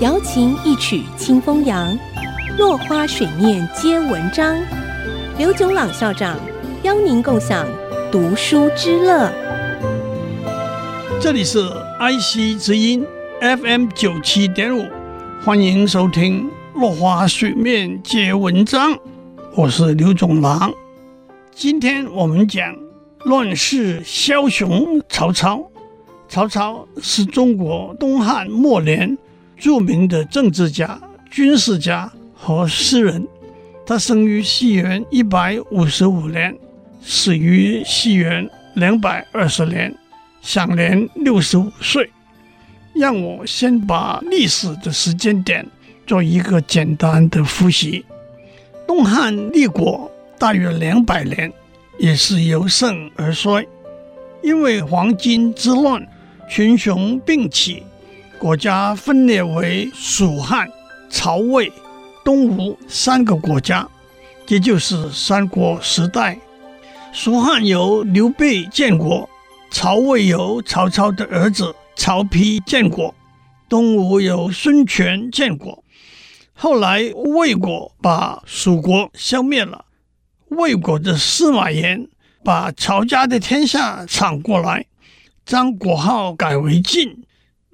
瑶琴一曲清风扬，落花水面皆文章。刘炯朗校长邀您共享读书之乐。这里是 IC 之音 FM 九七点五，欢迎收听《落花水面皆文章》，我是刘炯朗。今天我们讲乱世枭雄曹操。曹操是中国东汉末年著名的政治家、军事家和诗人。他生于西元一百五十五年，死于西元两百二十年，享年六十五岁。让我先把历史的时间点做一个简单的复习。东汉立国大约两百年，也是由盛而衰，因为黄巾之乱。群雄并起，国家分裂为蜀汉、曹魏、东吴三个国家，这就是三国时代。蜀汉由刘备建国，曹魏由曹操的儿子曹丕建国，东吴由孙权建国。后来魏国把蜀国消灭了，魏国的司马炎把曹家的天下抢过来。将国号改为晋，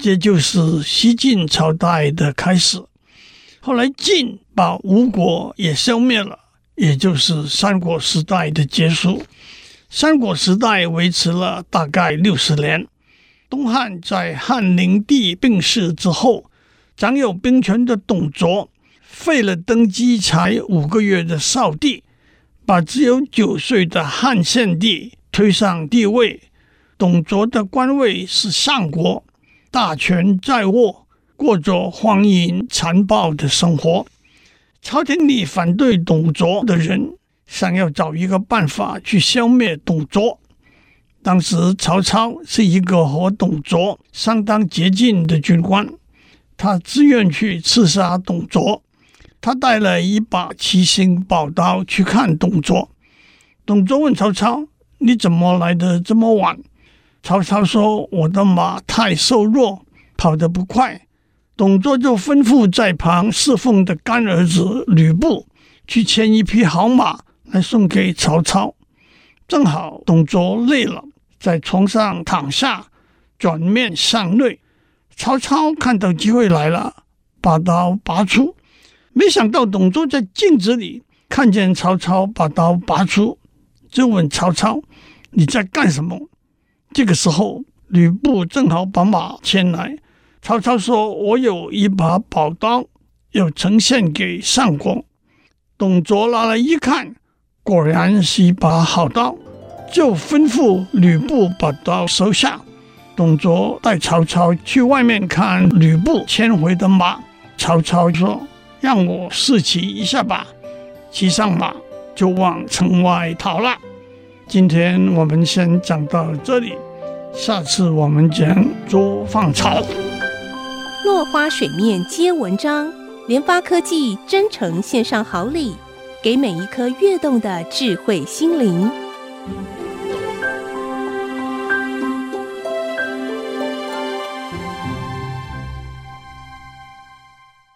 这就是西晋朝代的开始。后来晋把吴国也消灭了，也就是三国时代的结束。三国时代维持了大概六十年。东汉在汉灵帝病逝之后，掌有兵权的董卓废了登基才五个月的少帝，把只有九岁的汉献帝推上帝位。董卓的官位是相国，大权在握，过着荒淫残暴的生活。朝廷里反对董卓的人，想要找一个办法去消灭董卓。当时曹操是一个和董卓相当接近的军官，他自愿去刺杀董卓。他带了一把七星宝刀去看董卓。董卓问曹操：“你怎么来的这么晚？”曹操说：“我的马太瘦弱，跑得不快。”董卓就吩咐在旁侍奉的干儿子吕布去牵一匹好马来送给曹操。正好董卓累了，在床上躺下，转面向内。曹操看到机会来了，把刀拔出。没想到董卓在镜子里看见曹操把刀拔出，就问曹操：“你在干什么？”这个时候，吕布正好把马牵来。曹操说：“我有一把宝刀，要呈献给相公。”董卓拿来一看，果然是一把好刀，就吩咐吕布把刀收下。董卓带曹操去外面看吕布牵回的马。曹操说：“让我试骑一下吧。”骑上马就往城外逃了。今天我们先讲到这里，下次我们讲捉放草。落花水面皆文章，联发科技真诚献上好礼，给每一颗跃动的智慧心灵。